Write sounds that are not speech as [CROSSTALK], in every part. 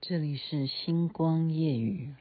这里是星光夜语。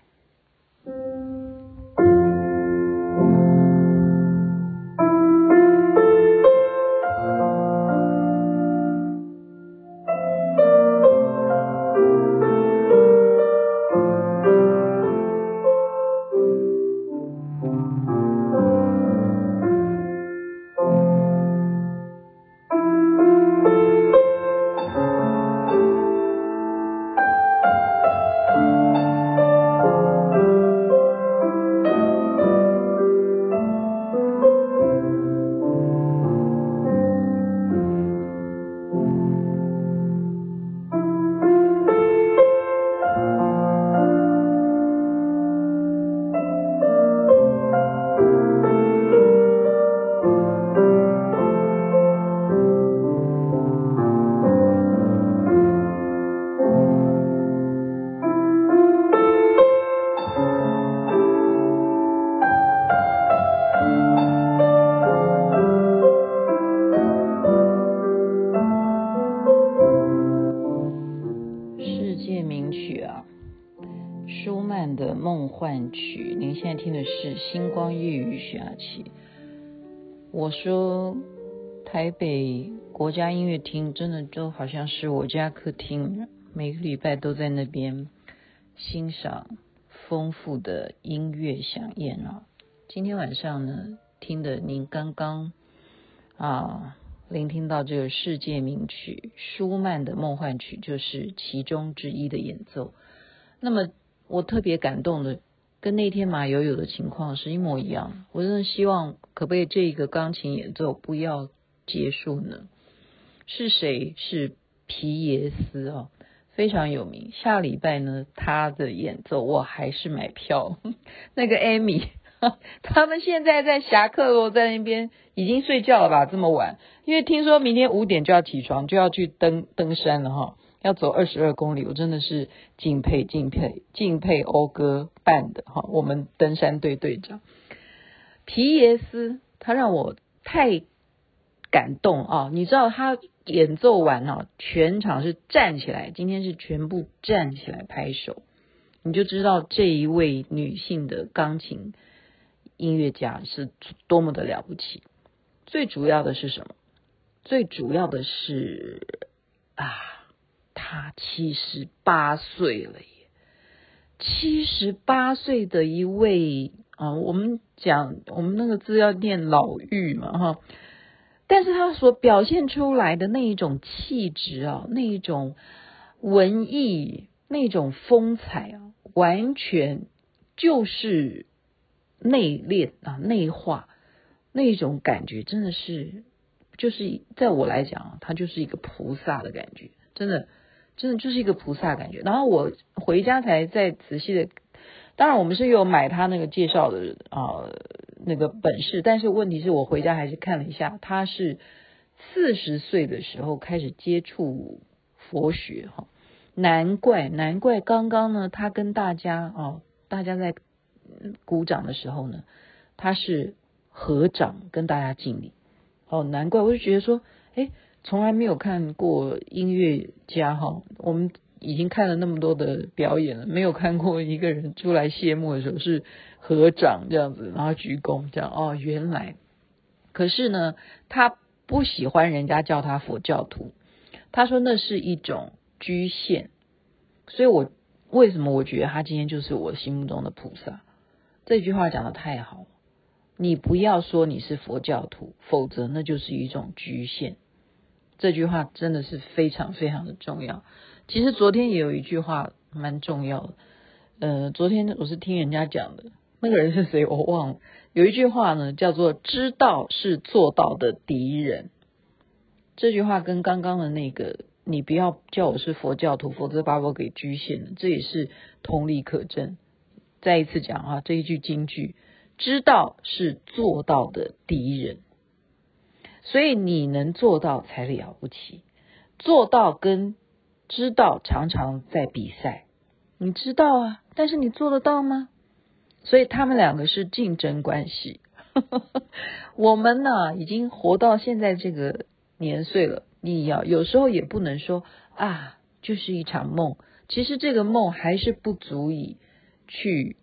幻曲，您现在听的是《星光夜语》徐雅琪。我说，台北国家音乐厅真的就好像是我家客厅，每个礼拜都在那边欣赏丰富的音乐响宴啊。今天晚上呢，听的您刚刚啊聆听到这个世界名曲舒曼的梦幻曲，就是其中之一的演奏。那么。我特别感动的，跟那天马友友的情况是一模一样。我真的希望，可不可以这一个钢琴演奏不要结束呢？是谁？是皮耶斯哦，非常有名。下礼拜呢，他的演奏我还是买票。[LAUGHS] 那个艾米，他们现在在侠客罗在那边已经睡觉了吧？这么晚，因为听说明天五点就要起床，就要去登登山了哈。要走二十二公里，我真的是敬佩敬佩敬佩欧哥办的哈，我们登山队队长皮耶斯，他让我太感动啊！你知道他演奏完啊，全场是站起来，今天是全部站起来拍手，你就知道这一位女性的钢琴音乐家是多么的了不起。最主要的是什么？最主要的是啊。他七十八岁了耶，七十八岁的一位啊，我们讲我们那个字要念老妪嘛哈，但是他所表现出来的那一种气质啊，那一种文艺，那种风采啊，完全就是内敛啊，内化那种感觉，真的是就是在我来讲，他就是一个菩萨的感觉，真的。真的就是一个菩萨感觉，然后我回家才再仔细的，当然我们是有买他那个介绍的啊、那个本事，但是问题是我回家还是看了一下，他是四十岁的时候开始接触佛学哈，难怪难怪刚刚呢他跟大家啊、哦、大家在鼓掌的时候呢，他是合掌跟大家敬礼，哦难怪我就觉得说哎。从来没有看过音乐家哈，我们已经看了那么多的表演了，没有看过一个人出来谢幕的时候是合掌这样子，然后鞠躬这样哦，原来，可是呢，他不喜欢人家叫他佛教徒，他说那是一种局限，所以我为什么我觉得他今天就是我心目中的菩萨？这句话讲得太好了，你不要说你是佛教徒，否则那就是一种局限。这句话真的是非常非常的重要。其实昨天也有一句话蛮重要的，呃，昨天我是听人家讲的，那个人是谁我忘了。有一句话呢，叫做“知道是做到的敌人”。这句话跟刚刚的那个“你不要叫我是佛教徒，否则把我给局限了”，这也是同理可证。再一次讲啊，这一句金句：“知道是做到的敌人”。所以你能做到才了不起，做到跟知道常常在比赛。你知道啊，但是你做得到吗？所以他们两个是竞争关系。[LAUGHS] 我们呢，已经活到现在这个年岁了，你要有时候也不能说啊，就是一场梦，其实这个梦还是不足以去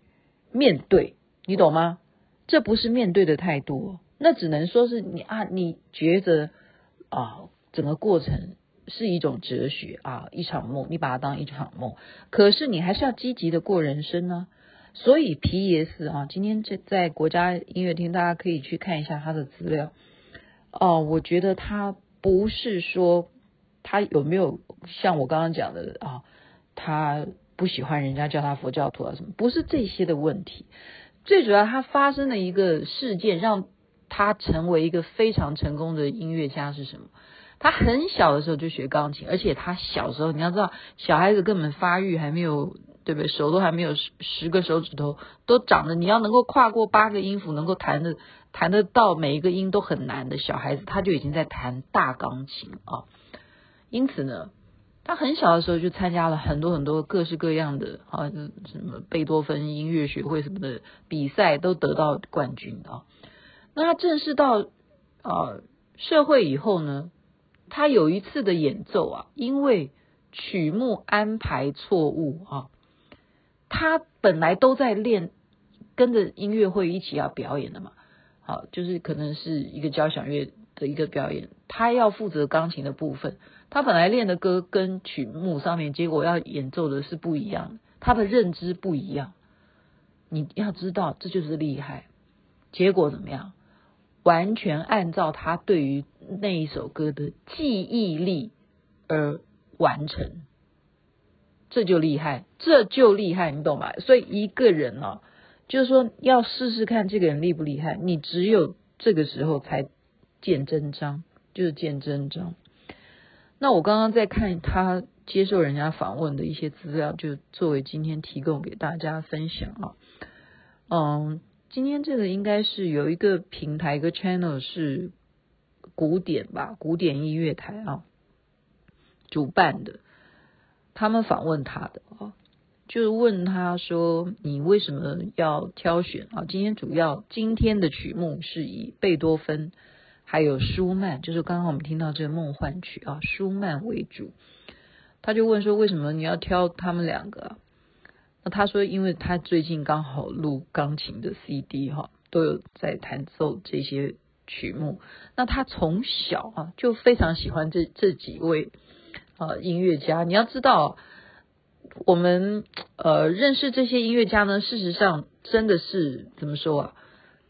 面对，你懂吗？这不是面对的态度，那只能说是你啊，你觉得啊，整个过程是一种哲学啊，一场梦，你把它当一场梦，可是你还是要积极的过人生呢。所以皮耶斯啊，今天在在国家音乐厅，大家可以去看一下他的资料。哦，我觉得他不是说他有没有像我刚刚讲的啊，他不喜欢人家叫他佛教徒啊什么，不是这些的问题。最主要，他发生的一个事件，让他成为一个非常成功的音乐家是什么？他很小的时候就学钢琴，而且他小时候，你要知道，小孩子根本发育还没有。对不对？手都还没有十十个手指头都长着，你要能够跨过八个音符，能够弹的弹得到每一个音都很难的小孩子，他就已经在弹大钢琴啊。因此呢，他很小的时候就参加了很多很多各式各样的啊，什么贝多芬音乐学会什么的比赛，都得到冠军啊。那他正式到啊社会以后呢，他有一次的演奏啊，因为曲目安排错误啊。他本来都在练，跟着音乐会一起要表演的嘛，好，就是可能是一个交响乐的一个表演，他要负责钢琴的部分。他本来练的歌跟曲目上面，结果要演奏的是不一样，他的认知不一样。你要知道，这就是厉害。结果怎么样？完全按照他对于那一首歌的记忆力而完成。这就厉害，这就厉害，你懂吗？所以一个人哦，就是说要试试看这个人厉不厉害，你只有这个时候才见真章，就是见真章。那我刚刚在看他接受人家访问的一些资料，就作为今天提供给大家分享啊。嗯，今天这个应该是有一个平台，一个 channel 是古典吧，古典音乐台啊主办的。他们访问他的啊，就是问他说：“你为什么要挑选啊？今天主要今天的曲目是以贝多芬还有舒曼，就是刚刚我们听到这个梦幻曲啊，舒曼为主。”他就问说：“为什么你要挑他们两个？”那他说：“因为他最近刚好录钢琴的 CD 哈，都有在弹奏这些曲目。那他从小啊就非常喜欢这这几位。”啊，音乐家，你要知道，我们呃认识这些音乐家呢，事实上真的是怎么说啊？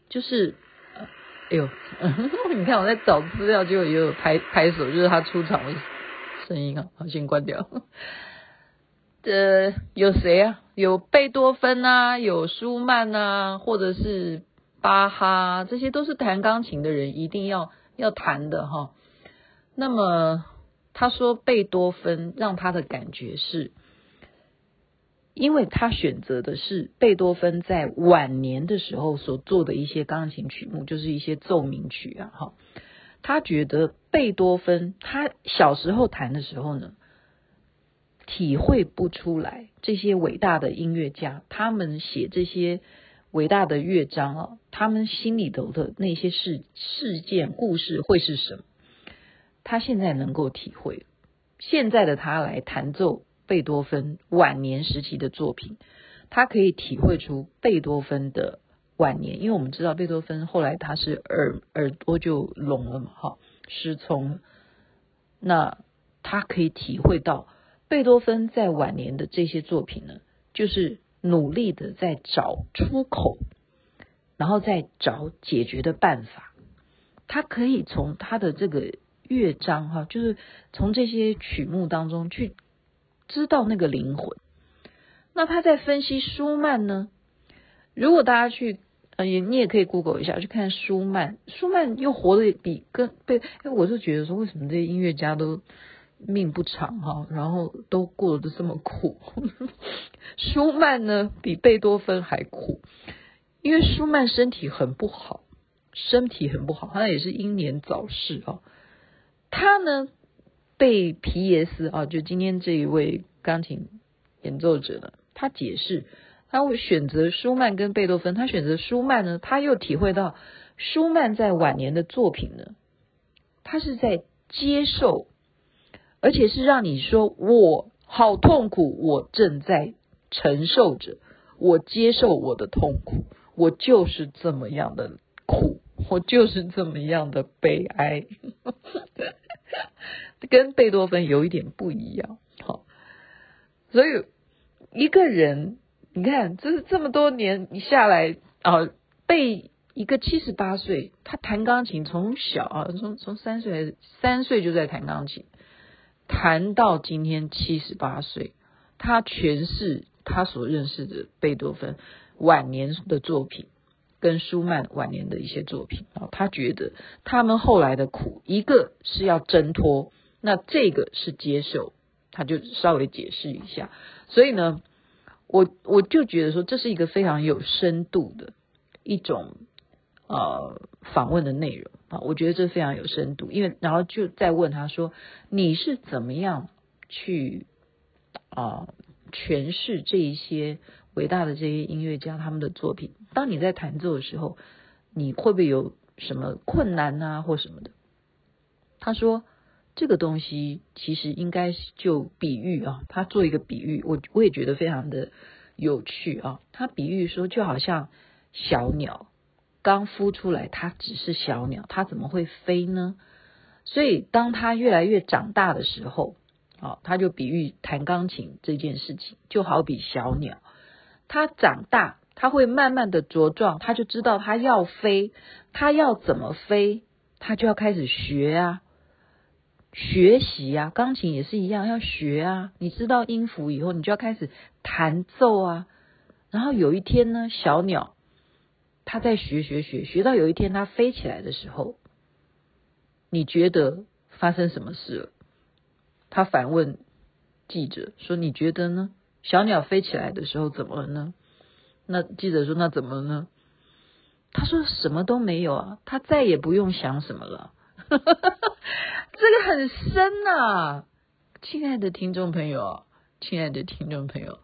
就是，哎呦，[LAUGHS] 你看我在找资料，就也有拍拍手，就是他出场的声音啊。好，先关掉。[LAUGHS] 呃，有谁啊？有贝多芬啊，有舒曼啊，或者是巴哈，这些都是弹钢琴的人一定要要弹的哈。那么。他说，贝多芬让他的感觉是，因为他选择的是贝多芬在晚年的时候所做的一些钢琴曲目，就是一些奏鸣曲啊，哈。他觉得贝多芬他小时候弹的时候呢，体会不出来这些伟大的音乐家他们写这些伟大的乐章啊，他们心里头的那些事事件故事会是什么。他现在能够体会，现在的他来弹奏贝多芬晚年时期的作品，他可以体会出贝多芬的晚年，因为我们知道贝多芬后来他是耳耳朵就聋了嘛，哈，失聪。那他可以体会到贝多芬在晚年的这些作品呢，就是努力的在找出口，然后再找解决的办法。他可以从他的这个。乐章哈，就是从这些曲目当中去知道那个灵魂。那他在分析舒曼呢？如果大家去呃，你也可以 Google 一下，去看舒曼。舒曼又活得比跟被，因为我是觉得说，为什么这些音乐家都命不长哈，然后都过得这么苦？[LAUGHS] 舒曼呢，比贝多芬还苦，因为舒曼身体很不好，身体很不好，他也是英年早逝啊。他呢，被皮耶斯啊，就今天这一位钢琴演奏者呢，他解释，他会选择舒曼跟贝多芬，他选择舒曼呢，他又体会到舒曼在晚年的作品呢，他是在接受，而且是让你说我好痛苦，我正在承受着，我接受我的痛苦，我就是这么样的苦，我就是这么样的悲哀，[LAUGHS] 跟贝多芬有一点不一样。好，所以一个人，你看，这是这么多年你下来啊，被。一个七十八岁，他弹钢琴从小啊，从从三岁还是三岁就在弹钢琴，谈到今天七十八岁，他诠释他所认识的贝多芬晚年的作品，跟舒曼晚年的一些作品啊，他觉得他们后来的苦，一个是要挣脱，那这个是接受，他就稍微解释一下。所以呢，我我就觉得说，这是一个非常有深度的一种。呃，访问的内容啊，我觉得这非常有深度，因为然后就再问他说，你是怎么样去啊诠释这一些伟大的这些音乐家他们的作品？当你在弹奏的时候，你会不会有什么困难啊，或什么的？他说这个东西其实应该就比喻啊，他做一个比喻，我我也觉得非常的有趣啊。他比喻说，就好像小鸟。刚孵出来，它只是小鸟，它怎么会飞呢？所以，当它越来越长大的时候，哦，他就比喻弹钢琴这件事情，就好比小鸟，它长大，它会慢慢的茁壮，它就知道它要飞，它要怎么飞，它就要开始学啊，学习啊，钢琴也是一样，要学啊。你知道音符以后，你就要开始弹奏啊。然后有一天呢，小鸟。他在学学学学到有一天他飞起来的时候，你觉得发生什么事了？他反问记者说：“你觉得呢？小鸟飞起来的时候怎么了呢？”那记者说：“那怎么了呢？”他说：“什么都没有啊，他再也不用想什么了。[LAUGHS] ”这个很深呐，亲爱的听众朋友，亲爱的听众朋友。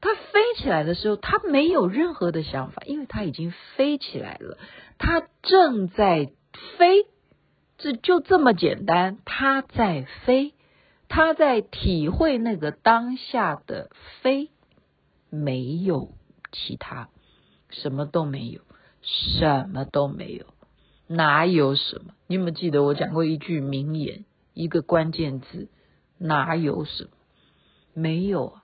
他飞起来的时候，他没有任何的想法，因为他已经飞起来了。他正在飞，这就这么简单。他在飞，他在体会那个当下的飞，没有其他，什么都没有，什么都没有，哪有什么？你有没有记得我讲过一句名言，一个关键字，哪有什么？没有啊。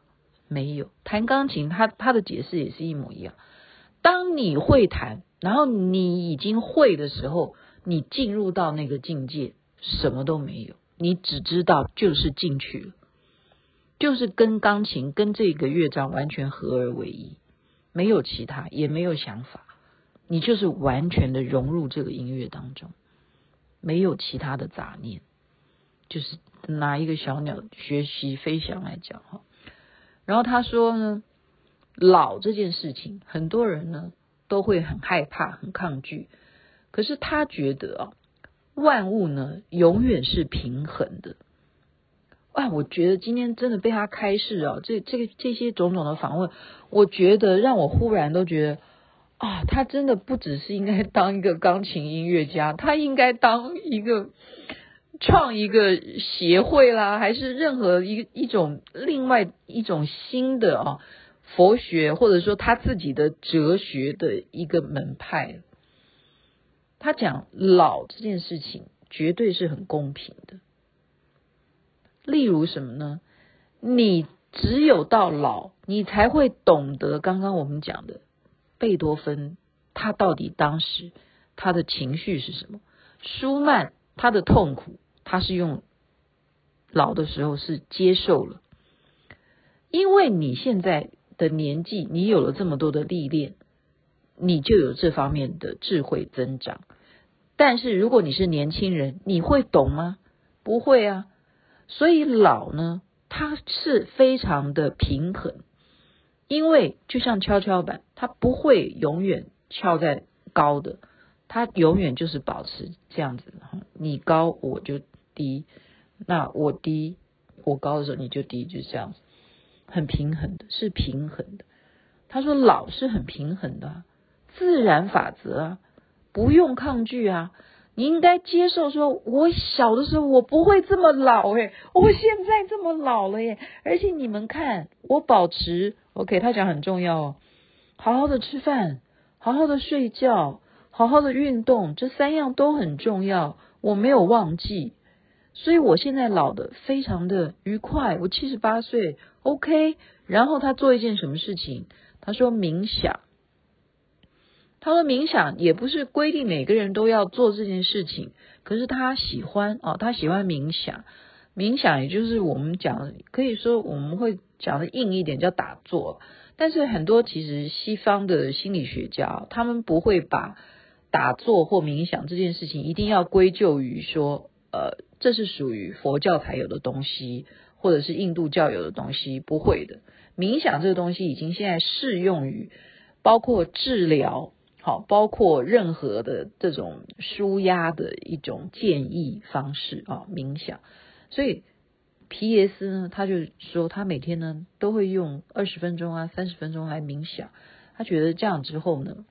没有。弹钢琴，他他的解释也是一模一样。当你会弹，然后你已经会的时候，你进入到那个境界，什么都没有，你只知道就是进去了，就是跟钢琴跟这个乐章完全合而为一，没有其他，也没有想法，你就是完全的融入这个音乐当中，没有其他的杂念，就是拿一个小鸟学习飞翔来讲哈。然后他说呢，老这件事情，很多人呢都会很害怕、很抗拒。可是他觉得啊，万物呢永远是平衡的。啊，我觉得今天真的被他开示啊，这这个这些种种的访问，我觉得让我忽然都觉得啊，他真的不只是应该当一个钢琴音乐家，他应该当一个。创一个协会啦，还是任何一一种另外一种新的啊佛学，或者说他自己的哲学的一个门派。他讲老这件事情绝对是很公平的。例如什么呢？你只有到老，你才会懂得刚刚我们讲的贝多芬，他到底当时他的情绪是什么？舒曼他的痛苦。他是用老的时候是接受了，因为你现在的年纪，你有了这么多的历练，你就有这方面的智慧增长。但是如果你是年轻人，你会懂吗？不会啊。所以老呢，它是非常的平衡，因为就像跷跷板，它不会永远翘在高的，它永远就是保持这样子，你高我就。低，那我低，我高的时候你就低，就这样子，很平衡的，是平衡的。他说老是很平衡的，自然法则啊，不用抗拒啊。你应该接受说，我小的时候我不会这么老诶，我现在这么老了耶。而且你们看，我保持 OK，他讲很重要哦，好好的吃饭，好好的睡觉，好好的运动，这三样都很重要，我没有忘记。所以我现在老得非常的愉快，我七十八岁，OK。然后他做一件什么事情？他说冥想。他说冥想也不是规定每个人都要做这件事情，可是他喜欢哦，他喜欢冥想。冥想也就是我们讲的，可以说我们会讲的硬一点叫打坐。但是很多其实西方的心理学家，他们不会把打坐或冥想这件事情一定要归咎于说，呃，这是属于佛教才有的东西，或者是印度教有的东西，不会的。冥想这个东西已经现在适用于包括治疗。好，包括任何的这种舒压的一种建议方式啊，冥想。所以皮耶斯呢，他就说他每天呢都会用二十分钟啊、三十分钟来冥想。他觉得这样之后呢，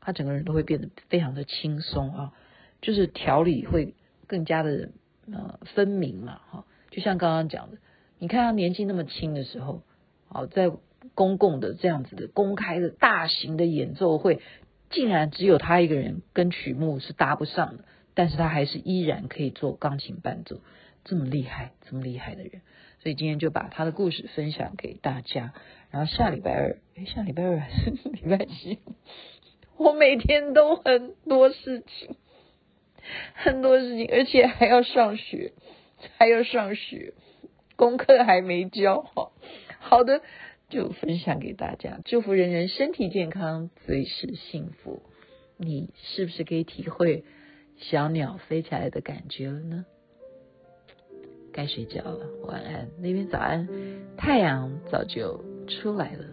他整个人都会变得非常的轻松啊，就是调理会更加的呃分明嘛。哈，就像刚刚讲的，你看他年纪那么轻的时候，好，在公共的这样子的公开的大型的演奏会。竟然只有他一个人跟曲目是搭不上的，但是他还是依然可以做钢琴伴奏，这么厉害，这么厉害的人，所以今天就把他的故事分享给大家。然后下礼拜二，诶，下礼拜二还是 [LAUGHS] 礼拜几？我每天都很多事情，[LAUGHS] 很多事情，而且还要上学，[LAUGHS] 还要上学，功课还没交好。[LAUGHS] 好的。就分享给大家，祝福人人身体健康，随时幸福。你是不是可以体会小鸟飞起来的感觉了呢？该睡觉了，晚安。那边早安，太阳早就出来了。